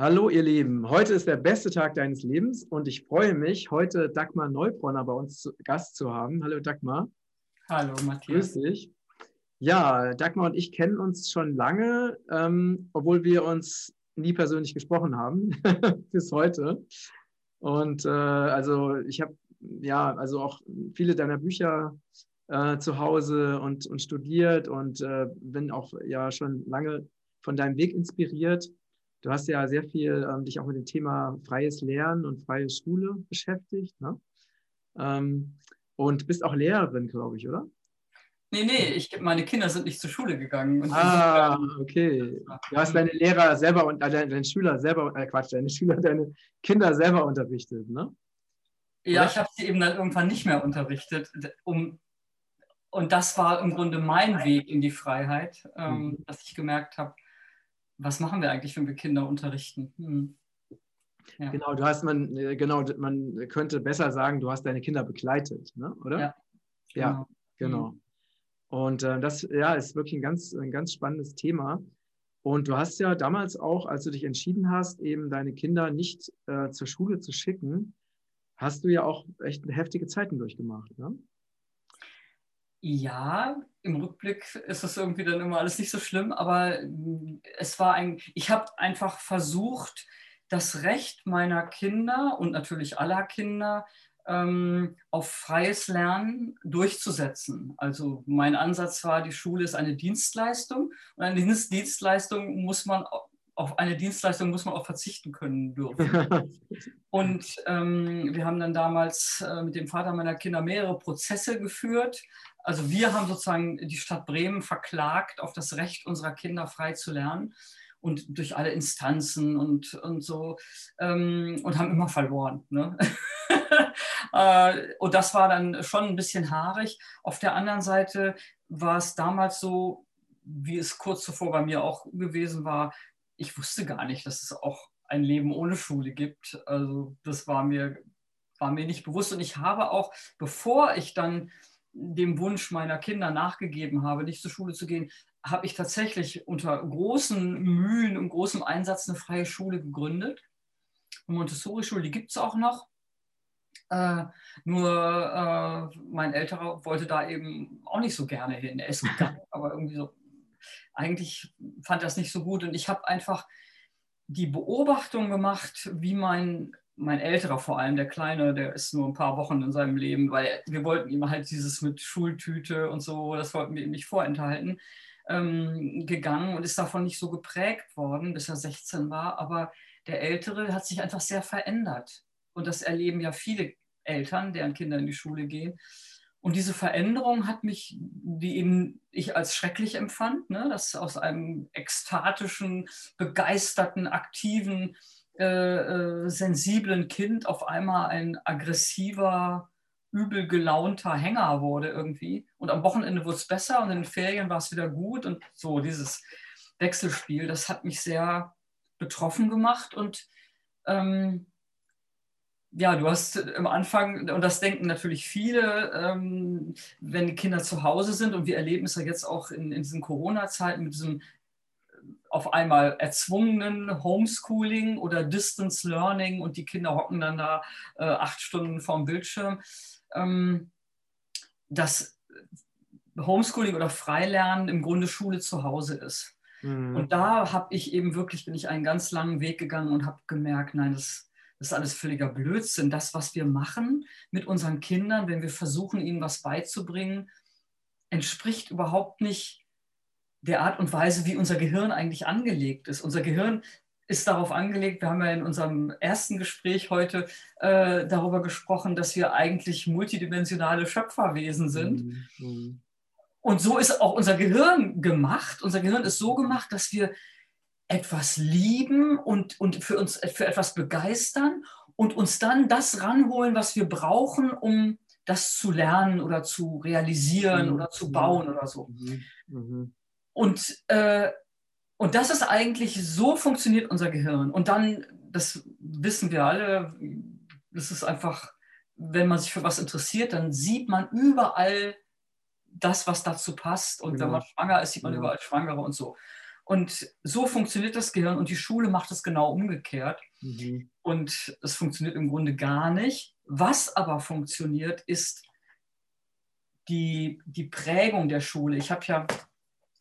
Hallo ihr Lieben, heute ist der beste Tag deines Lebens und ich freue mich, heute Dagmar Neubronner bei uns zu Gast zu haben. Hallo Dagmar. Hallo Matthias. Grüß dich. Ja, Dagmar und ich kennen uns schon lange, ähm, obwohl wir uns nie persönlich gesprochen haben, bis heute. Und äh, also ich habe ja also auch viele deiner Bücher äh, zu Hause und, und studiert und äh, bin auch ja schon lange von deinem Weg inspiriert. Du hast ja sehr viel ähm, dich auch mit dem Thema freies Lernen und freie Schule beschäftigt. Ne? Ähm, und bist auch Lehrerin, glaube ich, oder? Nee, nee, ich, meine Kinder sind nicht zur Schule gegangen. ah, okay. Du hast deine Lehrer selber und äh, deine Schüler selber, äh, Quatsch, deine Schüler, deine Kinder selber unterrichtet, ne? Ja, ich habe sie eben dann irgendwann nicht mehr unterrichtet. Um, und das war im Grunde mein Weg in die Freiheit, ähm, mhm. dass ich gemerkt habe, was machen wir eigentlich, wenn wir Kinder unterrichten? Hm. Ja. Genau, du hast man, äh, genau, man könnte besser sagen, du hast deine Kinder begleitet, ne? oder? Ja, genau. Ja, genau. Mhm. Und äh, das ja, ist wirklich ein ganz, ein ganz spannendes Thema. Und du hast ja damals auch, als du dich entschieden hast, eben deine Kinder nicht äh, zur Schule zu schicken, hast du ja auch echt heftige Zeiten durchgemacht. Ne? Ja, im Rückblick ist das irgendwie dann immer alles nicht so schlimm, aber mm, es war ein, ich habe einfach versucht, das Recht meiner Kinder und natürlich aller Kinder ähm, auf freies Lernen durchzusetzen. Also mein Ansatz war, die Schule ist eine Dienstleistung und eine Dienstleistung muss man auf eine Dienstleistung muss man auch verzichten können dürfen. Und ähm, wir haben dann damals äh, mit dem Vater meiner Kinder mehrere Prozesse geführt. Also wir haben sozusagen die Stadt Bremen verklagt auf das Recht unserer Kinder frei zu lernen und durch alle Instanzen und, und so ähm, und haben immer verloren. Ne? Äh, und das war dann schon ein bisschen haarig. Auf der anderen Seite war es damals so, wie es kurz zuvor bei mir auch gewesen war, ich wusste gar nicht, dass es auch ein Leben ohne Schule gibt. Also das war mir, war mir nicht bewusst. Und ich habe auch, bevor ich dann dem Wunsch meiner Kinder nachgegeben habe, nicht zur Schule zu gehen, habe ich tatsächlich unter großen Mühen und großem Einsatz eine freie Schule gegründet. Eine Montessori-Schule, die gibt es auch noch. Äh, nur äh, mein Älterer wollte da eben auch nicht so gerne hin. Er ist gegangen, aber irgendwie so eigentlich fand das nicht so gut und ich habe einfach die Beobachtung gemacht, wie mein, mein älterer vor allem, der Kleine, der ist nur ein paar Wochen in seinem Leben, weil wir wollten ihm halt dieses mit Schultüte und so, das wollten wir ihm nicht vorenthalten, ähm, gegangen und ist davon nicht so geprägt worden, bis er 16 war. Aber der Ältere hat sich einfach sehr verändert. Und das erleben ja viele Eltern, deren Kinder in die Schule gehen. Und diese Veränderung hat mich, die eben ich als schrecklich empfand, ne? dass aus einem ekstatischen, begeisterten, aktiven, äh, äh, sensiblen Kind auf einmal ein aggressiver, übel gelaunter Hänger wurde irgendwie. Und am Wochenende wurde es besser und in den Ferien war es wieder gut. Und so dieses Wechselspiel, das hat mich sehr betroffen gemacht und ähm, ja, du hast am Anfang, und das denken natürlich viele, ähm, wenn die Kinder zu Hause sind, und wir erleben es ja jetzt auch in, in diesen Corona-Zeiten mit diesem auf einmal erzwungenen Homeschooling oder Distance Learning und die Kinder hocken dann da äh, acht Stunden vorm Bildschirm, ähm, dass Homeschooling oder Freilernen im Grunde Schule zu Hause ist. Mhm. Und da habe ich eben wirklich, bin ich einen ganz langen Weg gegangen und habe gemerkt, nein, das das ist alles völliger Blödsinn. Das, was wir machen mit unseren Kindern, wenn wir versuchen, ihnen was beizubringen, entspricht überhaupt nicht der Art und Weise, wie unser Gehirn eigentlich angelegt ist. Unser Gehirn ist darauf angelegt, wir haben ja in unserem ersten Gespräch heute äh, darüber gesprochen, dass wir eigentlich multidimensionale Schöpferwesen sind. Mhm. mhm. Und so ist auch unser Gehirn gemacht. Unser Gehirn ist so gemacht, dass wir etwas lieben und, und für uns für etwas begeistern und uns dann das ranholen, was wir brauchen, um das zu lernen oder zu realisieren mhm. oder zu bauen oder so. Mhm. Und, äh, und das ist eigentlich, so funktioniert unser Gehirn. Und dann, das wissen wir alle, das ist einfach, wenn man sich für was interessiert, dann sieht man überall das, was dazu passt. Und wenn man schwanger ist, sieht man überall Schwangere und so. Und so funktioniert das Gehirn und die Schule macht es genau umgekehrt. Mhm. Und es funktioniert im Grunde gar nicht. Was aber funktioniert, ist die, die Prägung der Schule. Ich habe ja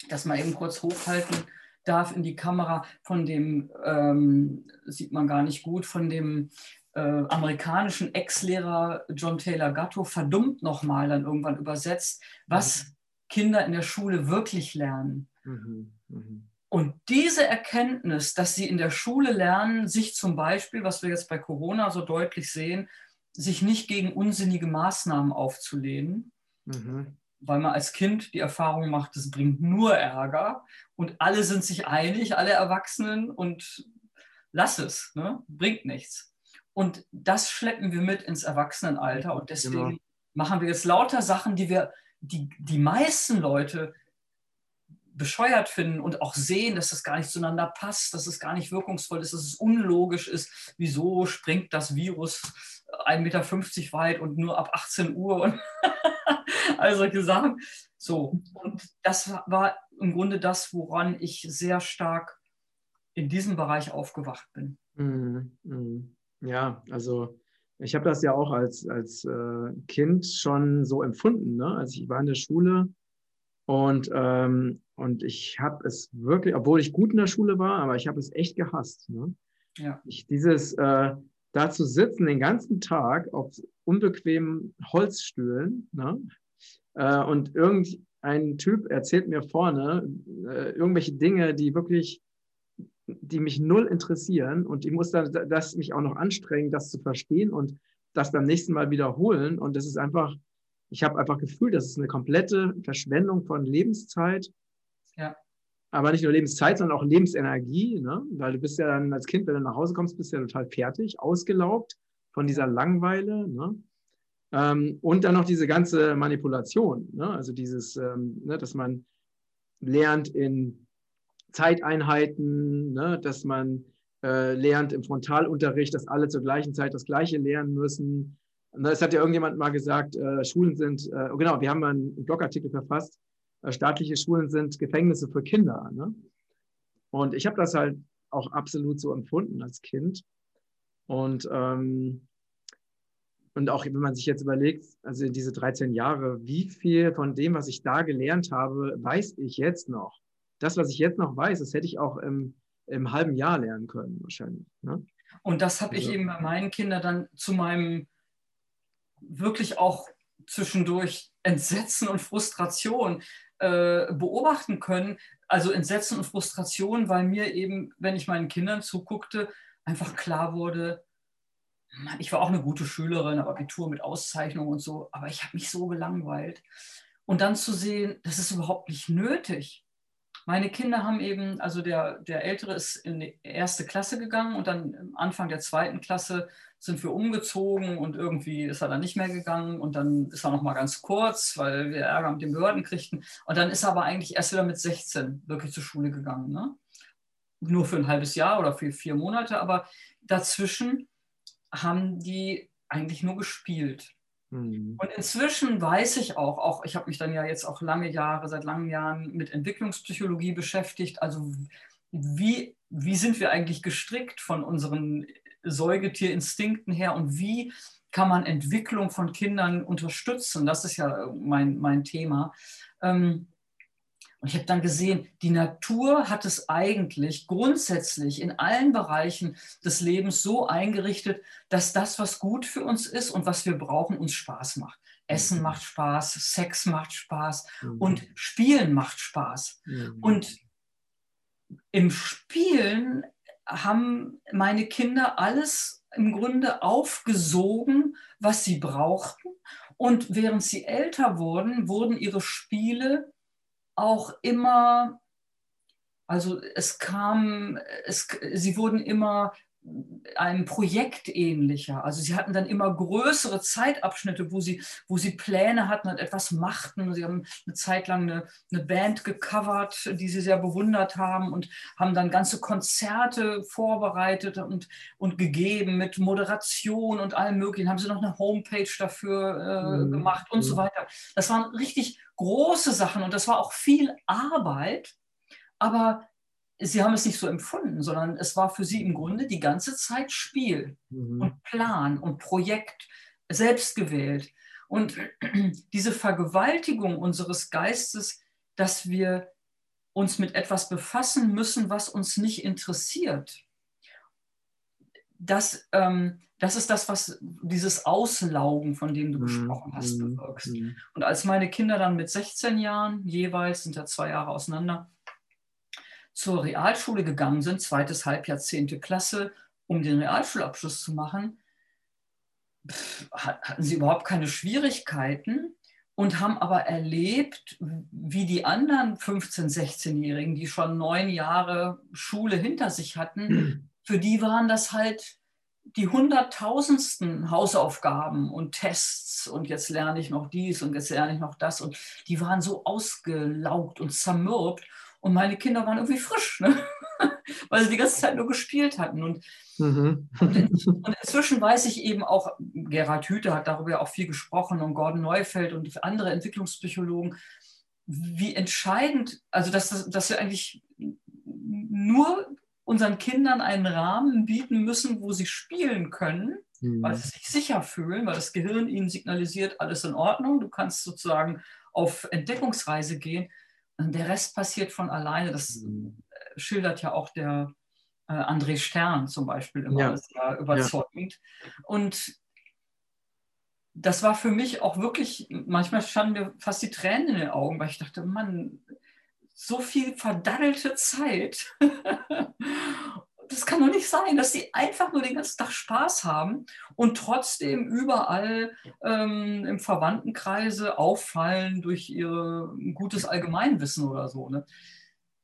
das mal eben kurz hochhalten darf in die Kamera von dem, ähm, sieht man gar nicht gut, von dem äh, amerikanischen Ex-Lehrer John Taylor Gatto verdummt nochmal dann irgendwann übersetzt, was mhm. Kinder in der Schule wirklich lernen. Mhm. Mhm. Und diese Erkenntnis, dass sie in der Schule lernen, sich zum Beispiel, was wir jetzt bei Corona so deutlich sehen, sich nicht gegen unsinnige Maßnahmen aufzulehnen, mhm. Weil man als Kind die Erfahrung macht, es bringt nur Ärger und alle sind sich einig, alle Erwachsenen und lass es, ne? bringt nichts. Und das schleppen wir mit ins Erwachsenenalter und deswegen genau. machen wir jetzt lauter Sachen, die wir, die, die meisten Leute bescheuert finden und auch sehen, dass das gar nicht zueinander passt, dass es gar nicht wirkungsvoll ist, dass es unlogisch ist. Wieso springt das Virus 1,50 Meter weit und nur ab 18 Uhr und all solche Sachen. So, und das war im Grunde das, woran ich sehr stark in diesem Bereich aufgewacht bin. Mhm, mhm. Ja, also ich habe das ja auch als, als äh, Kind schon so empfunden. Ne? Also ich war in der Schule und, ähm, und ich habe es wirklich, obwohl ich gut in der Schule war, aber ich habe es echt gehasst. Ne? Ja. Ich, dieses äh, da zu sitzen den ganzen Tag auf unbequemen Holzstühlen ne? Äh, und irgendein Typ erzählt mir vorne äh, irgendwelche Dinge, die wirklich, die mich null interessieren und ich muss dann das mich auch noch anstrengen, das zu verstehen und das beim nächsten Mal wiederholen und das ist einfach ich habe einfach Gefühl, das ist eine komplette Verschwendung von Lebenszeit. Ja. Aber nicht nur Lebenszeit, sondern auch Lebensenergie, ne? weil du bist ja dann als Kind, wenn du nach Hause kommst, bist du ja total fertig, ausgelaugt von dieser Langweile. Ne? Ähm, und dann noch diese ganze Manipulation, ne? also dieses, ähm, ne, dass man lernt in Zeiteinheiten, ne? dass man äh, lernt im Frontalunterricht, dass alle zur gleichen Zeit das Gleiche lernen müssen, es hat ja irgendjemand mal gesagt, äh, Schulen sind, äh, oh genau, wir haben einen Blogartikel verfasst, äh, staatliche Schulen sind Gefängnisse für Kinder. Ne? Und ich habe das halt auch absolut so empfunden als Kind. Und, ähm, und auch wenn man sich jetzt überlegt, also diese 13 Jahre, wie viel von dem, was ich da gelernt habe, weiß ich jetzt noch? Das, was ich jetzt noch weiß, das hätte ich auch im, im halben Jahr lernen können, wahrscheinlich. Ne? Und das habe also, ich eben bei meinen Kindern dann zu meinem wirklich auch zwischendurch Entsetzen und Frustration äh, beobachten können. Also Entsetzen und Frustration, weil mir eben, wenn ich meinen Kindern zuguckte, einfach klar wurde, Mann, ich war auch eine gute Schülerin, Abitur mit Auszeichnung und so, aber ich habe mich so gelangweilt. Und dann zu sehen, das ist überhaupt nicht nötig. Meine Kinder haben eben, also der, der Ältere ist in die erste Klasse gegangen und dann Anfang der zweiten Klasse sind wir umgezogen und irgendwie ist er dann nicht mehr gegangen und dann ist er noch mal ganz kurz, weil wir Ärger mit den Behörden kriegten. Und dann ist er aber eigentlich erst wieder mit 16 wirklich zur Schule gegangen. Ne? Nur für ein halbes Jahr oder für vier Monate, aber dazwischen haben die eigentlich nur gespielt. Mhm. Und inzwischen weiß ich auch, auch ich habe mich dann ja jetzt auch lange Jahre, seit langen Jahren mit Entwicklungspsychologie beschäftigt. Also wie, wie sind wir eigentlich gestrickt von unseren Säugetierinstinkten her und wie kann man Entwicklung von Kindern unterstützen? Das ist ja mein, mein Thema. Ähm, und ich habe dann gesehen, die Natur hat es eigentlich grundsätzlich in allen Bereichen des Lebens so eingerichtet, dass das, was gut für uns ist und was wir brauchen, uns Spaß macht. Essen mhm. macht Spaß, Sex macht Spaß mhm. und Spielen macht Spaß. Mhm. Und im Spielen haben meine Kinder alles im Grunde aufgesogen, was sie brauchten. Und während sie älter wurden, wurden ihre Spiele auch immer, also es kam, es, sie wurden immer einem Projekt ähnlicher. Also sie hatten dann immer größere Zeitabschnitte, wo sie, wo sie Pläne hatten und etwas machten. Sie haben eine Zeit lang eine, eine Band gecovert, die sie sehr bewundert haben und haben dann ganze Konzerte vorbereitet und, und gegeben mit Moderation und allem Möglichen. Haben sie noch eine Homepage dafür äh, mhm. gemacht und mhm. so weiter. Das waren richtig große Sachen und das war auch viel Arbeit, aber sie haben es nicht so empfunden, sondern es war für sie im Grunde die ganze Zeit Spiel mhm. und Plan und Projekt, selbst gewählt. Und diese Vergewaltigung unseres Geistes, dass wir uns mit etwas befassen müssen, was uns nicht interessiert, das, ähm, das ist das, was dieses Auslaugen, von dem du mhm. gesprochen hast, mhm. bewirkst. Mhm. Und als meine Kinder dann mit 16 Jahren jeweils, sind ja zwei Jahre auseinander, zur Realschule gegangen sind, zweites Halbjahr, zehnte Klasse, um den Realschulabschluss zu machen, hatten sie überhaupt keine Schwierigkeiten und haben aber erlebt, wie die anderen 15-, 16-Jährigen, die schon neun Jahre Schule hinter sich hatten, für die waren das halt die hunderttausendsten Hausaufgaben und Tests und jetzt lerne ich noch dies und jetzt lerne ich noch das und die waren so ausgelaugt und zermürbt und meine Kinder waren irgendwie frisch, ne? weil sie die ganze Zeit nur gespielt hatten. Und, mhm. und, und, inzwischen weiß ich eben auch, Gerhard Hüther hat darüber ja auch viel gesprochen und Gordon Neufeld und andere Entwicklungspsychologen, wie entscheidend, also dass, dass wir eigentlich nur unseren Kindern einen Rahmen bieten müssen, wo sie spielen können, mhm. weil sie sich sicher fühlen, weil das Gehirn ihnen signalisiert, alles in Ordnung, du kannst sozusagen auf Entdeckungsreise gehen. Der Rest passiert von alleine. Das mhm. schildert ja auch der äh, André Stern zum Beispiel immer. Ja. Ja überzeugend. Ja. Und das war für mich auch wirklich, manchmal standen mir fast die Tränen in den Augen, weil ich dachte, Mann, so viel verdaddelte Zeit. das kann doch nicht sein, dass sie einfach nur den ganzen Tag Spaß haben und trotzdem überall ähm, im Verwandtenkreise auffallen durch ihr gutes Allgemeinwissen oder so. Ne?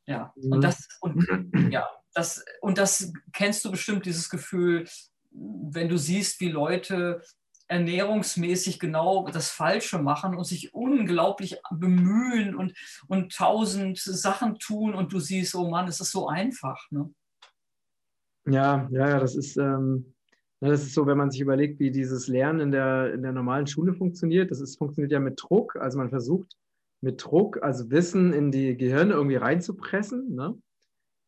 Ja, und mhm. das, und, ja, das, und das kennst du bestimmt, dieses Gefühl, wenn du siehst, wie Leute ernährungsmäßig genau das Falsche machen und sich unglaublich bemühen und, und tausend Sachen tun und du siehst, oh Mann, es ist so einfach. Ne? Ja, ja, ja, das ist, ähm, das ist so, wenn man sich überlegt, wie dieses Lernen in der, in der normalen Schule funktioniert. Das ist, funktioniert ja mit Druck. Also man versucht mit Druck, also Wissen in die Gehirne irgendwie reinzupressen. Ne?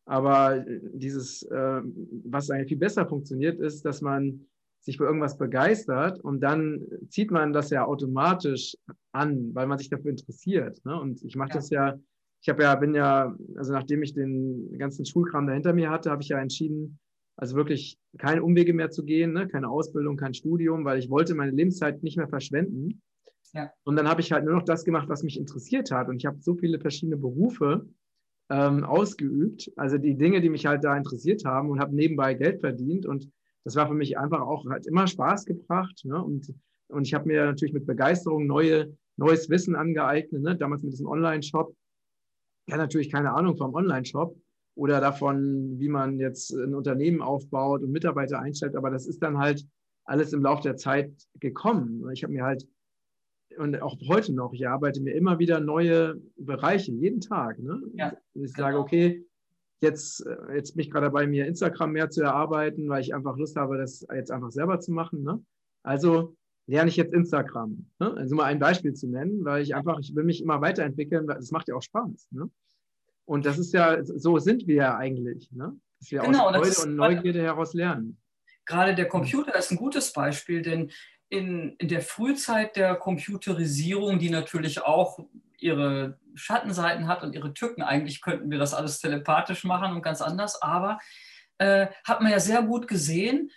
Aber dieses, äh, was eigentlich viel besser funktioniert, ist, dass man sich für irgendwas begeistert und dann zieht man das ja automatisch an, weil man sich dafür interessiert. Ne? Und ich mache ja. das ja, ich habe ja, bin ja, also nachdem ich den ganzen Schulkram dahinter mir hatte, habe ich ja entschieden, also wirklich keine Umwege mehr zu gehen, ne? keine Ausbildung, kein Studium, weil ich wollte meine Lebenszeit nicht mehr verschwenden. Ja. Und dann habe ich halt nur noch das gemacht, was mich interessiert hat. Und ich habe so viele verschiedene Berufe ähm, ausgeübt, also die Dinge, die mich halt da interessiert haben und habe nebenbei Geld verdient und das war für mich einfach auch, hat immer Spaß gebracht. Ne? Und, und ich habe mir natürlich mit Begeisterung neue, neues Wissen angeeignet, ne? damals mit diesem Online-Shop. Ich hatte natürlich keine Ahnung vom Online-Shop oder davon, wie man jetzt ein Unternehmen aufbaut und Mitarbeiter einstellt, aber das ist dann halt alles im Laufe der Zeit gekommen. Ich habe mir halt, und auch heute noch, ich arbeite mir immer wieder neue Bereiche, jeden Tag. Ne? Ja, ich sage, genau. okay, Jetzt, äh, jetzt bin ich gerade dabei, mir Instagram mehr zu erarbeiten, weil ich einfach Lust habe, das jetzt einfach selber zu machen. Ne? Also lerne ich jetzt Instagram. Ne? Also mal ein Beispiel zu nennen, weil ich einfach, ich will mich immer weiterentwickeln, weil es macht ja auch Spaß. Ne? Und das ist ja, so sind wir ja eigentlich, ne? dass wir genau, aus Freude und Neugierde heraus lernen. Gerade der Computer ist ein gutes Beispiel, denn in, in der Frühzeit der Computerisierung, die natürlich auch ihre Schattenseiten hat und ihre Tücken. Eigentlich könnten wir das alles telepathisch machen und ganz anders, aber äh, hat man ja sehr gut gesehen,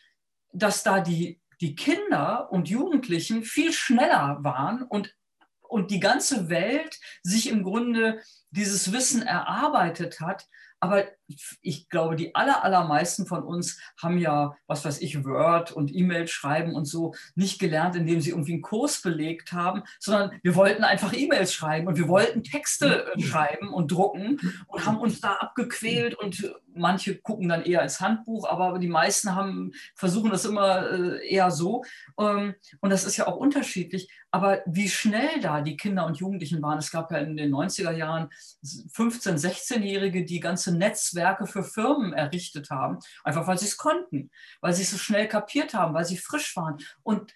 dass da die, die Kinder und Jugendlichen viel schneller waren und, und die ganze Welt sich im Grunde dieses Wissen erarbeitet hat, aber ich glaube, die aller, allermeisten von uns haben ja, was weiß ich, Word und E-Mail schreiben und so nicht gelernt, indem sie irgendwie einen Kurs belegt haben, sondern wir wollten einfach E-Mails schreiben und wir wollten Texte schreiben und drucken und haben uns da abgequält und manche gucken dann eher ins Handbuch, aber die meisten haben, versuchen das immer äh, eher so. Ähm, und das ist ja auch unterschiedlich. Aber wie schnell da die Kinder und Jugendlichen waren, es gab ja in den 90er Jahren 15-, 16-Jährige, die ganze Netzwerke für Firmen errichtet haben, einfach weil sie es konnten, weil sie es so schnell kapiert haben, weil sie frisch waren. Und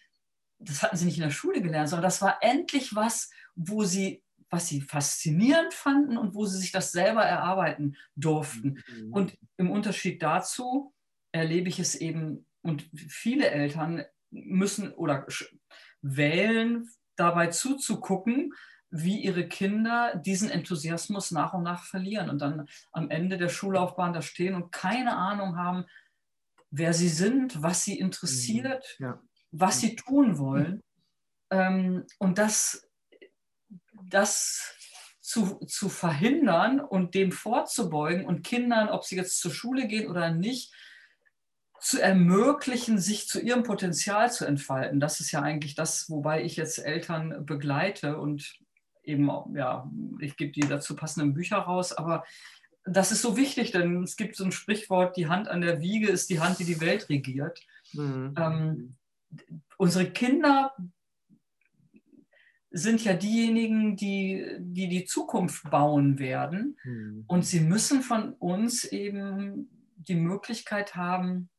das hatten sie nicht in der Schule gelernt, sondern das war endlich was, wo sie was sie faszinierend fanden und wo sie sich das selber erarbeiten durften. Mhm. Und im Unterschied dazu erlebe ich es eben, und viele Eltern müssen oder wählen, dabei zuzugucken, wie ihre Kinder diesen Enthusiasmus nach und nach verlieren und dann am Ende der Schullaufbahn da stehen und keine Ahnung haben, wer sie sind, was sie interessiert, mhm. ja. was sie tun wollen. Ähm, und das, das zu, zu verhindern und dem vorzubeugen und Kindern, ob sie jetzt zur Schule gehen oder nicht, zu ermöglichen, sich zu ihrem Potenzial zu entfalten. Das ist ja eigentlich das, wobei ich jetzt Eltern begleite und eben, ja, ich gebe die dazu passenden Bücher raus, aber das ist so wichtig, denn es gibt so ein Sprichwort, die Hand an der Wiege ist die Hand, die die Welt regiert. Mhm. Ähm, unsere Kinder sind ja diejenigen, die die, die Zukunft bauen werden. Mhm. Und sie müssen von uns eben die Möglichkeit haben,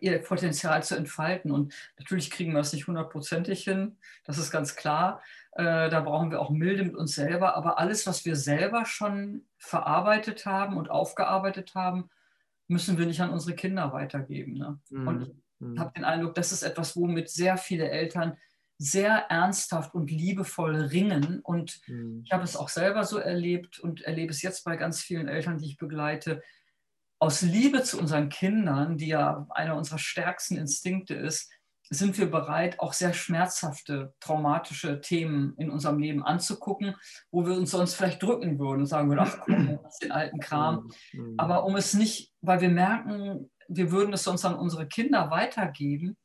ihr Potenzial zu entfalten. Und natürlich kriegen wir es nicht hundertprozentig hin, das ist ganz klar. Äh, da brauchen wir auch Milde mit uns selber. Aber alles, was wir selber schon verarbeitet haben und aufgearbeitet haben, müssen wir nicht an unsere Kinder weitergeben. Ne? Mhm. Und ich mhm. habe den Eindruck, das ist etwas, womit sehr viele Eltern sehr ernsthaft und liebevoll ringen. Und mhm. ich habe es auch selber so erlebt und erlebe es jetzt bei ganz vielen Eltern, die ich begleite, aus Liebe zu unseren Kindern, die ja einer unserer stärksten Instinkte ist, sind wir bereit, auch sehr schmerzhafte, traumatische Themen in unserem Leben anzugucken, wo wir uns sonst vielleicht drücken würden und sagen würden, ach komm, das ist den alten Kram. Mhm. Aber um es nicht, weil wir merken, wir würden es sonst an unsere Kinder weitergeben,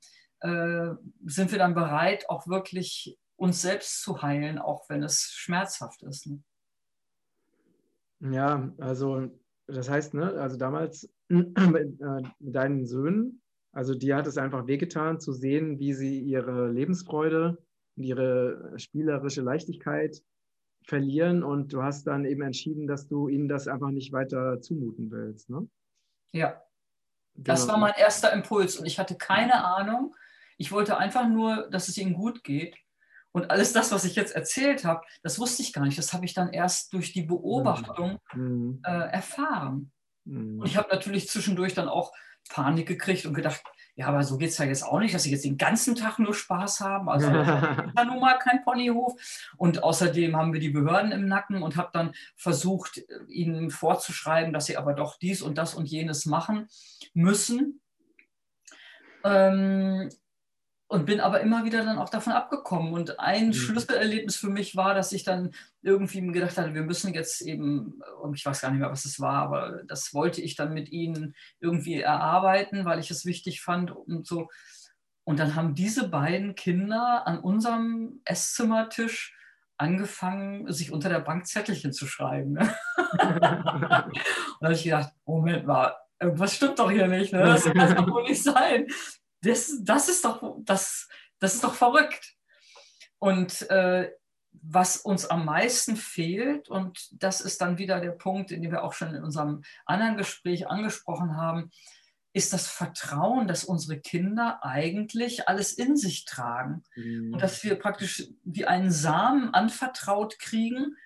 äh, sind wir dann bereit, auch wirklich uns selbst zu heilen, auch wenn es schmerzhaft ist. Ne? Ja, also das heißt, ne, also damals mit, äh, mit deinen Söhnen, also dir hat es einfach wehgetan zu sehen, wie sie ihre Lebensfreude und ihre spielerische Leichtigkeit verlieren und du hast dann eben entschieden, dass du ihnen das einfach nicht weiter zumuten willst. Ne? Ja, das genau. war mein erster Impuls und ich hatte keine Ahnung. Ich wollte einfach nur, dass es ihnen gut geht und alles das, was ich jetzt erzählt habe, das wusste ich gar nicht. Das habe ich dann erst durch die Beobachtung mhm. äh, erfahren. Mhm. Und ich habe natürlich zwischendurch dann auch Panik gekriegt und gedacht, ja, aber so geht es ja jetzt auch nicht, dass sie jetzt den ganzen Tag nur Spaß haben. Also ja nun mal kein Ponyhof. Und außerdem haben wir die Behörden im Nacken und habe dann versucht, ihnen vorzuschreiben, dass sie aber doch dies und das und jenes machen müssen. Ähm, und bin aber immer wieder dann auch davon abgekommen. Und ein mhm. Schlüsselerlebnis für mich war, dass ich dann irgendwie gedacht hatte, wir müssen jetzt eben, ich weiß gar nicht mehr, was es war, aber das wollte ich dann mit ihnen irgendwie erarbeiten, weil ich es wichtig fand und so. Und dann haben diese beiden Kinder an unserem Esszimmertisch angefangen, sich unter der Bank Zettelchen zu schreiben. Ne? und da habe ich gedacht, Moment mal, irgendwas stimmt doch hier nicht. Ne? Das kann doch wohl nicht sein das, das, ist, doch, das, das ist doch verrückt. Und äh, was uns am meisten fehlt, und das ist dann wieder der Punkt, den wir auch schon in unserem anderen Gespräch angesprochen haben, ist das Vertrauen, dass unsere Kinder eigentlich alles in sich tragen mhm. und dass wir praktisch wie einen Samen anvertraut kriegen,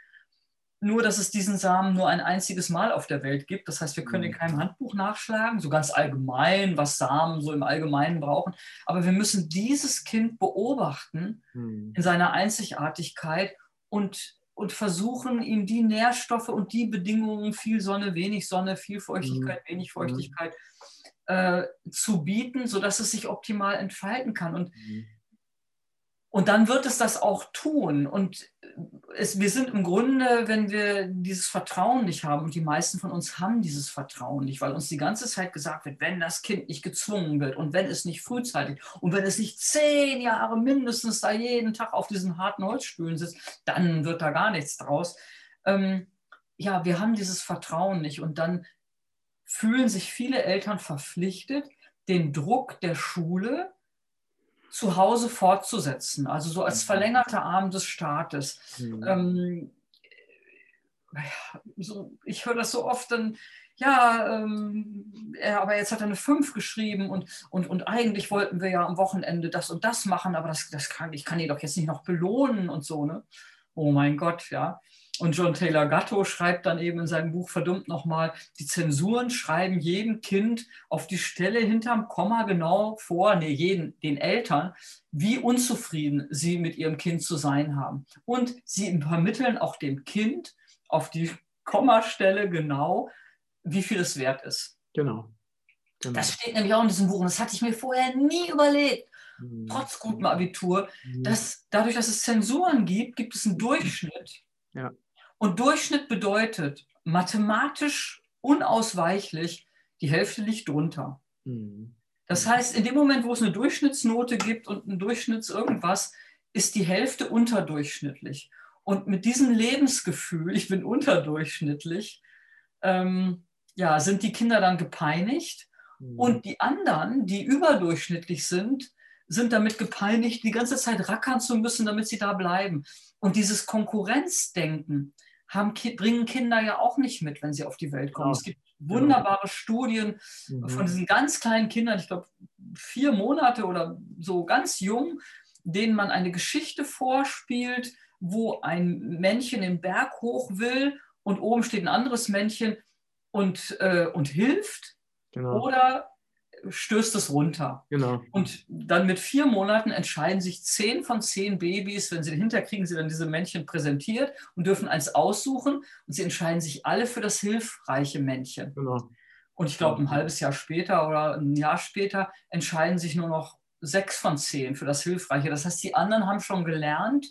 nur, dass es diesen Samen nur ein einziges Mal auf der Welt gibt. Das heißt, wir können in mhm. keinem Handbuch nachschlagen, so ganz allgemein, was Samen so im Allgemeinen brauchen. Aber wir müssen dieses Kind beobachten mhm. in seiner Einzigartigkeit und, und versuchen, ihm die Nährstoffe und die Bedingungen, viel Sonne, wenig Sonne, viel Feuchtigkeit, mhm. wenig Feuchtigkeit, äh, zu bieten, sodass es sich optimal entfalten kann. Und. Und dann wird es das auch tun. Und es, wir sind im Grunde, wenn wir dieses Vertrauen nicht haben, und die meisten von uns haben dieses Vertrauen nicht, weil uns die ganze Zeit gesagt wird, wenn das Kind nicht gezwungen wird und wenn es nicht frühzeitig und wenn es nicht zehn Jahre mindestens da jeden Tag auf diesen harten Holzstühlen sitzt, dann wird da gar nichts draus. Ähm, ja, wir haben dieses Vertrauen nicht und dann fühlen sich viele Eltern verpflichtet, den Druck der Schule, zu Hause fortzusetzen, also so als mhm. verlängerter Arm des Staates. Mhm. Ähm, so, ich höre das so oft, dann, ja, ähm, ja, aber jetzt hat er eine 5 geschrieben und, und, und eigentlich wollten wir ja am Wochenende das und das machen, aber das, das kann, ich kann ihn doch jetzt nicht noch belohnen und so. Ne? oh mein Gott, ja. Und John Taylor Gatto schreibt dann eben in seinem Buch verdummt nochmal, die Zensuren schreiben jedem Kind auf die Stelle hinterm Komma genau vor, nee, jeden, den Eltern, wie unzufrieden sie mit ihrem Kind zu sein haben. Und sie vermitteln auch dem Kind auf die Kommastelle genau, wie viel es wert ist. Genau. genau. Das steht nämlich auch in diesem Buch und das hatte ich mir vorher nie überlegt, mhm. trotz gutem Abitur, mhm. dass dadurch, dass es Zensuren gibt, gibt es einen Durchschnitt. Ja. Und Durchschnitt bedeutet mathematisch unausweichlich, die Hälfte liegt drunter. Mhm. Das heißt, in dem Moment, wo es eine Durchschnittsnote gibt und ein Durchschnitts irgendwas, ist die Hälfte unterdurchschnittlich. Und mit diesem Lebensgefühl, ich bin unterdurchschnittlich, ähm, ja, sind die Kinder dann gepeinigt. Mhm. Und die anderen, die überdurchschnittlich sind, sind damit gepeinigt, die ganze Zeit rackern zu müssen, damit sie da bleiben. Und dieses Konkurrenzdenken, haben, bringen Kinder ja auch nicht mit, wenn sie auf die Welt kommen. Ja. Es gibt wunderbare Studien mhm. von diesen ganz kleinen Kindern, ich glaube vier Monate oder so ganz jung, denen man eine Geschichte vorspielt, wo ein Männchen den Berg hoch will und oben steht ein anderes Männchen und, äh, und hilft. Genau. Oder stößt es runter. Genau. Und dann mit vier Monaten entscheiden sich zehn von zehn Babys, wenn sie dahinter kriegen, sie dann diese Männchen präsentiert und dürfen eins aussuchen und sie entscheiden sich alle für das hilfreiche Männchen. Genau. Und ich glaube, ein halbes Jahr später oder ein Jahr später entscheiden sich nur noch sechs von zehn für das Hilfreiche. Das heißt, die anderen haben schon gelernt,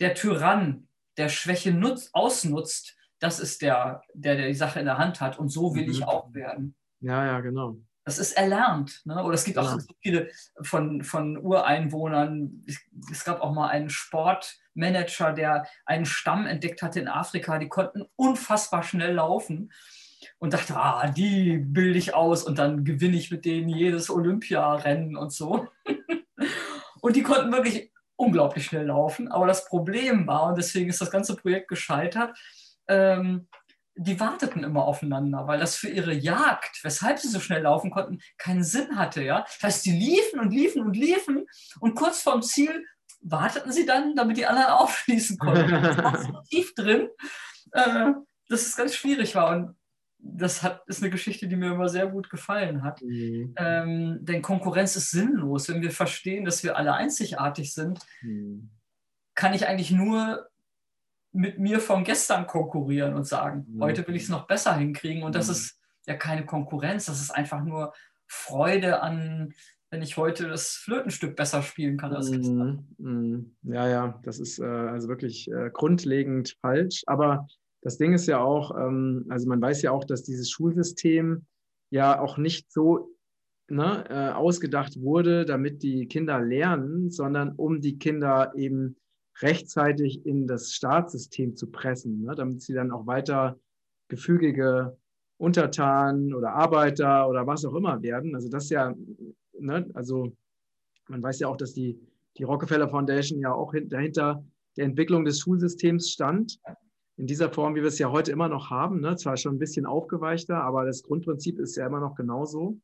der Tyrann, der Schwäche nutzt, ausnutzt, das ist der, der, der die Sache in der Hand hat. Und so will mhm. ich auch werden. Ja, ja, genau. Das ist erlernt. Ne? Oder es gibt auch so viele von, von Ureinwohnern. Es gab auch mal einen Sportmanager, der einen Stamm entdeckt hatte in Afrika. Die konnten unfassbar schnell laufen und dachte, ah, die bilde ich aus und dann gewinne ich mit denen jedes Olympiarennen und so. und die konnten wirklich unglaublich schnell laufen. Aber das Problem war, und deswegen ist das ganze Projekt gescheitert, ähm, die warteten immer aufeinander, weil das für ihre Jagd, weshalb sie so schnell laufen konnten, keinen Sinn hatte. Ja? Das heißt, die liefen und liefen und liefen und kurz vorm Ziel warteten sie dann, damit die anderen aufschließen konnten. Das war so tief drin, äh, dass es ganz schwierig war. Und das hat, ist eine Geschichte, die mir immer sehr gut gefallen hat. Mhm. Ähm, denn Konkurrenz ist sinnlos. Wenn wir verstehen, dass wir alle einzigartig sind, mhm. kann ich eigentlich nur mit mir von gestern konkurrieren und sagen, mhm. heute will ich es noch besser hinkriegen. Und das mhm. ist ja keine Konkurrenz, das ist einfach nur Freude an, wenn ich heute das Flötenstück besser spielen kann als gestern. Mhm. mhm. Ja, ja, das ist äh, also wirklich äh, grundlegend falsch. Aber das Ding ist ja auch, ähm, also man weiß ja auch, dass dieses Schulsystem ja auch nicht so ne, äh, ausgedacht wurde, damit die Kinder lernen, sondern um die Kinder eben rechtzeitig in das Staatssystem zu pressen, ne, damit sie dann auch weiter gefügige Untertanen oder Arbeiter oder was auch immer werden. Also das ja, ne, also man weiß ja auch, dass die, die Rockefeller Foundation ja auch dahinter der Entwicklung des Schulsystems stand. In dieser Form, wie wir es ja heute immer noch haben, ne, zwar schon ein bisschen aufgeweichter, aber das Grundprinzip ist ja immer noch genauso.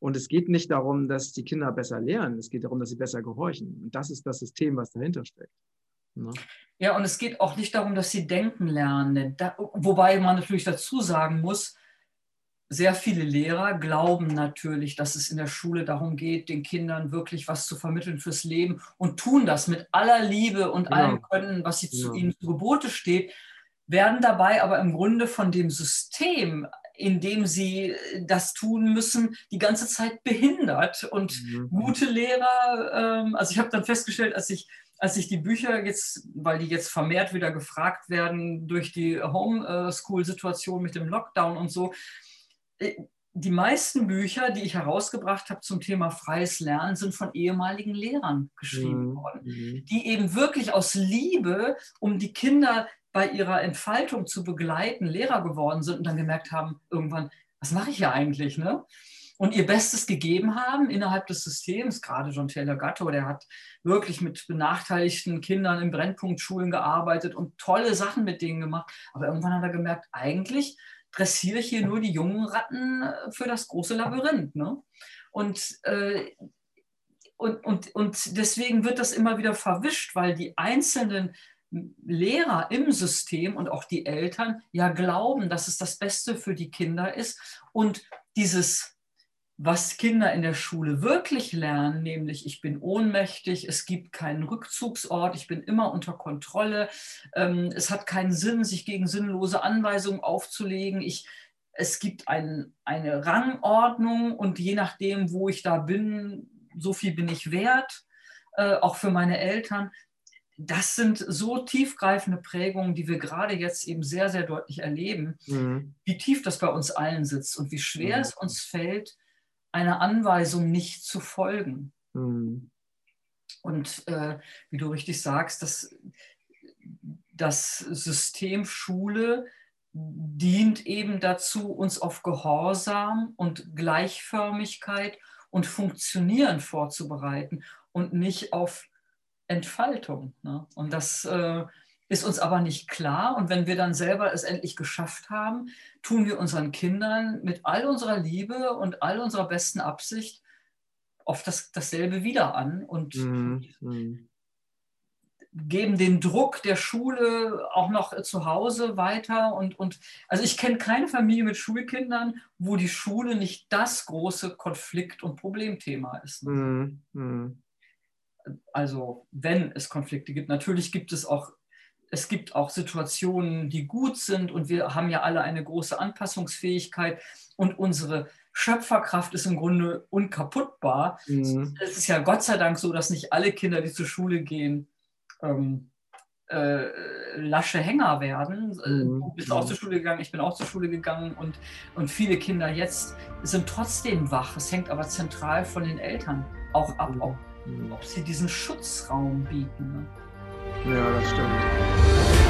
Und es geht nicht darum, dass die Kinder besser lernen, es geht darum, dass sie besser gehorchen. Und das ist das System, was dahinter steckt. Ne? Ja, und es geht auch nicht darum, dass sie denken lernen. Da, wobei man natürlich dazu sagen muss, sehr viele Lehrer glauben natürlich, dass es in der Schule darum geht, den Kindern wirklich was zu vermitteln fürs Leben und tun das mit aller Liebe und ja. allem Können, was sie ja. zu ihnen zu Gebote steht, werden dabei aber im Grunde von dem System, in dem sie das tun müssen, die ganze Zeit behindert. Und mhm. gute Lehrer, ähm, also ich habe dann festgestellt, als ich als ich die Bücher jetzt, weil die jetzt vermehrt wieder gefragt werden durch die Homeschool-Situation mit dem Lockdown und so, äh, die meisten Bücher, die ich herausgebracht habe zum Thema freies Lernen, sind von ehemaligen Lehrern geschrieben mhm. worden, mhm. die eben wirklich aus Liebe, um die Kinder bei ihrer Entfaltung zu begleiten, Lehrer geworden sind und dann gemerkt haben, irgendwann, was mache ich hier eigentlich? Ne? und ihr Bestes gegeben haben innerhalb des Systems. Gerade John Taylor Gatto, der hat wirklich mit benachteiligten Kindern in Brennpunktschulen gearbeitet und tolle Sachen mit denen gemacht. Aber irgendwann hat er gemerkt, eigentlich dressiere ich hier nur die jungen Ratten äh, für das große Labyrinth. Ne? Und, äh, und, und, und deswegen wird das immer wieder verwischt, weil die einzelnen Lehrer im System und auch die Eltern ja glauben, dass es das Beste für die Kinder ist. Und dieses, was Kinder in der Schule wirklich lernen, nämlich ich bin ohnmächtig, es gibt keinen Rückzugsort, ich bin immer unter Kontrolle, ähm, es hat keinen Sinn, sich gegen sinnlose Anweisungen aufzulegen, ich, es gibt ein, eine Rangordnung und je nachdem, wo ich da bin, so viel bin ich wert, äh, auch für meine Eltern das sind so tiefgreifende Prägungen, die wir gerade jetzt eben sehr, sehr deutlich erleben, mhm. wie tief das bei uns allen sitzt und wie schwer mhm. es uns fällt, einer Anweisung nicht zu folgen. Mhm. Und äh, wie du richtig sagst, dass das System Schule dient eben dazu, uns auf Gehorsam und Gleichförmigkeit und Funktionieren vorzubereiten und nicht auf Entfaltung. Ne? Und das äh, ist uns aber nicht klar. Und wenn wir dann selber es endlich geschafft haben, tun wir unseren Kindern mit all unserer Liebe und all unserer besten Absicht oft das, dasselbe wieder an und mhm. geben den Druck der Schule auch noch zu Hause weiter. Und, und also ich kenne keine Familie mit Schulkindern, wo die Schule nicht das große Konflikt- und Problemthema ist. Ne? Mhm. Also wenn es Konflikte gibt. Natürlich gibt es auch, es gibt auch Situationen, die gut sind und wir haben ja alle eine große Anpassungsfähigkeit und unsere Schöpferkraft ist im Grunde unkaputtbar. Mhm. Es ist ja Gott sei Dank so, dass nicht alle Kinder, die zur Schule gehen, ähm, äh, lasche Hänger werden. Mhm. Du bist auch zur Schule gegangen, ich bin auch zur Schule gegangen und, und viele Kinder jetzt sind trotzdem wach. Es hängt aber zentral von den Eltern auch ab, mhm ob sie diesen Schutzraum bieten. Ne? Ja, das stimmt.